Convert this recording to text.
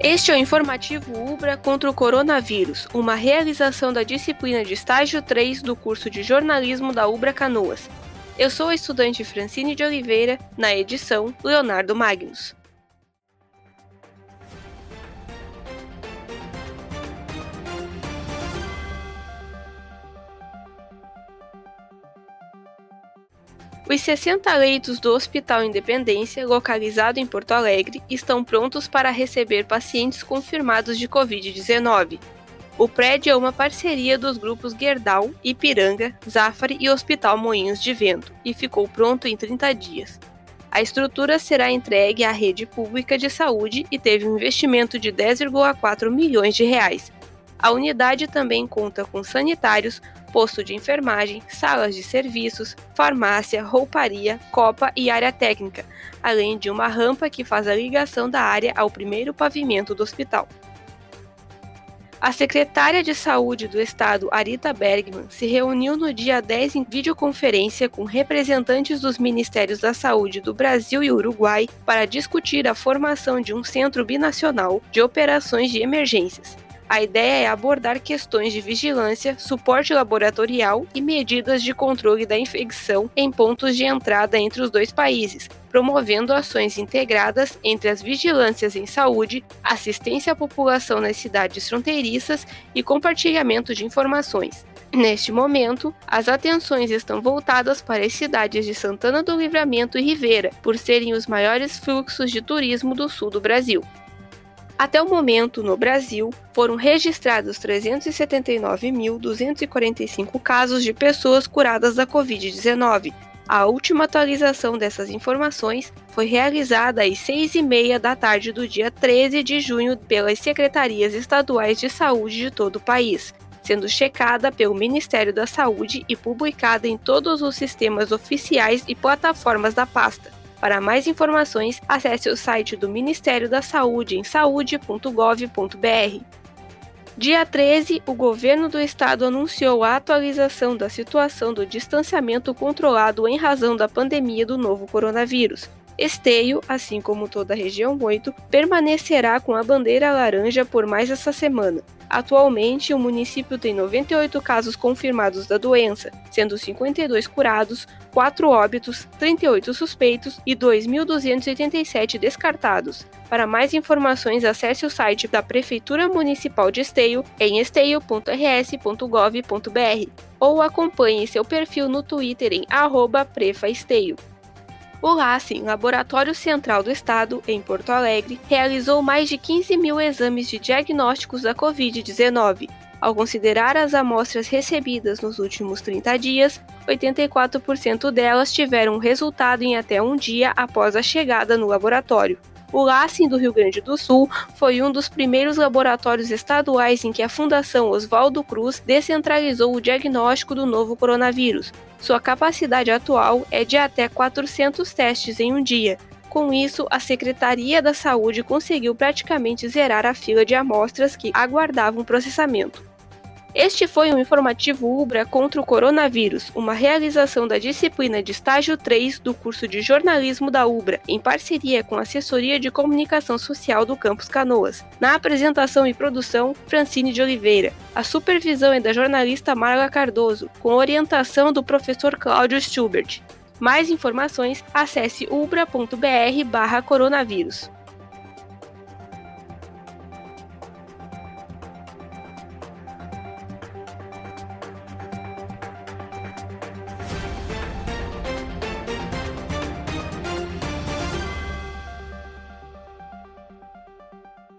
Este é o informativo Ubra contra o coronavírus, uma realização da disciplina de estágio 3 do curso de jornalismo da Ubra Canoas. Eu sou a estudante Francine de Oliveira, na edição Leonardo Magnus. Os 60 leitos do Hospital Independência, localizado em Porto Alegre, estão prontos para receber pacientes confirmados de Covid-19. O prédio é uma parceria dos grupos Gerdau, Ipiranga, Zafari e Hospital Moinhos de Vento e ficou pronto em 30 dias. A estrutura será entregue à rede pública de saúde e teve um investimento de 10,4 milhões de reais. A unidade também conta com sanitários, posto de enfermagem, salas de serviços, farmácia, rouparia, copa e área técnica, além de uma rampa que faz a ligação da área ao primeiro pavimento do hospital. A secretária de Saúde do Estado, Arita Bergman, se reuniu no dia 10 em videoconferência com representantes dos Ministérios da Saúde do Brasil e Uruguai para discutir a formação de um centro binacional de operações de emergências. A ideia é abordar questões de vigilância, suporte laboratorial e medidas de controle da infecção em pontos de entrada entre os dois países, promovendo ações integradas entre as vigilâncias em saúde, assistência à população nas cidades fronteiriças e compartilhamento de informações. Neste momento, as atenções estão voltadas para as cidades de Santana do Livramento e Ribeira, por serem os maiores fluxos de turismo do sul do Brasil. Até o momento, no Brasil, foram registrados 379.245 casos de pessoas curadas da Covid-19. A última atualização dessas informações foi realizada às 6h30 da tarde do dia 13 de junho pelas secretarias estaduais de saúde de todo o país, sendo checada pelo Ministério da Saúde e publicada em todos os sistemas oficiais e plataformas da pasta. Para mais informações, acesse o site do Ministério da Saúde em saude.gov.br. Dia 13, o governo do estado anunciou a atualização da situação do distanciamento controlado em razão da pandemia do novo coronavírus. Esteio, assim como toda a região 8, permanecerá com a bandeira laranja por mais essa semana. Atualmente, o município tem 98 casos confirmados da doença, sendo 52 curados, 4 óbitos, 38 suspeitos e 2.287 descartados. Para mais informações, acesse o site da Prefeitura Municipal de Esteio em esteio.rs.gov.br ou acompanhe seu perfil no Twitter em prefaesteio. O LACEN, Laboratório Central do Estado, em Porto Alegre, realizou mais de 15 mil exames de diagnósticos da Covid-19. Ao considerar as amostras recebidas nos últimos 30 dias, 84% delas tiveram resultado em até um dia após a chegada no laboratório. O LACEN do Rio Grande do Sul foi um dos primeiros laboratórios estaduais em que a Fundação Oswaldo Cruz descentralizou o diagnóstico do novo coronavírus. Sua capacidade atual é de até 400 testes em um dia. Com isso, a Secretaria da Saúde conseguiu praticamente zerar a fila de amostras que aguardavam processamento. Este foi um informativo Ubra contra o coronavírus, uma realização da disciplina de estágio 3 do curso de jornalismo da Ubra, em parceria com a Assessoria de Comunicação Social do Campus Canoas. Na apresentação e produção, Francine de Oliveira. A supervisão é da jornalista Marla Cardoso, com orientação do professor Cláudio Stubert. Mais informações, acesse ubra.br/coronavírus.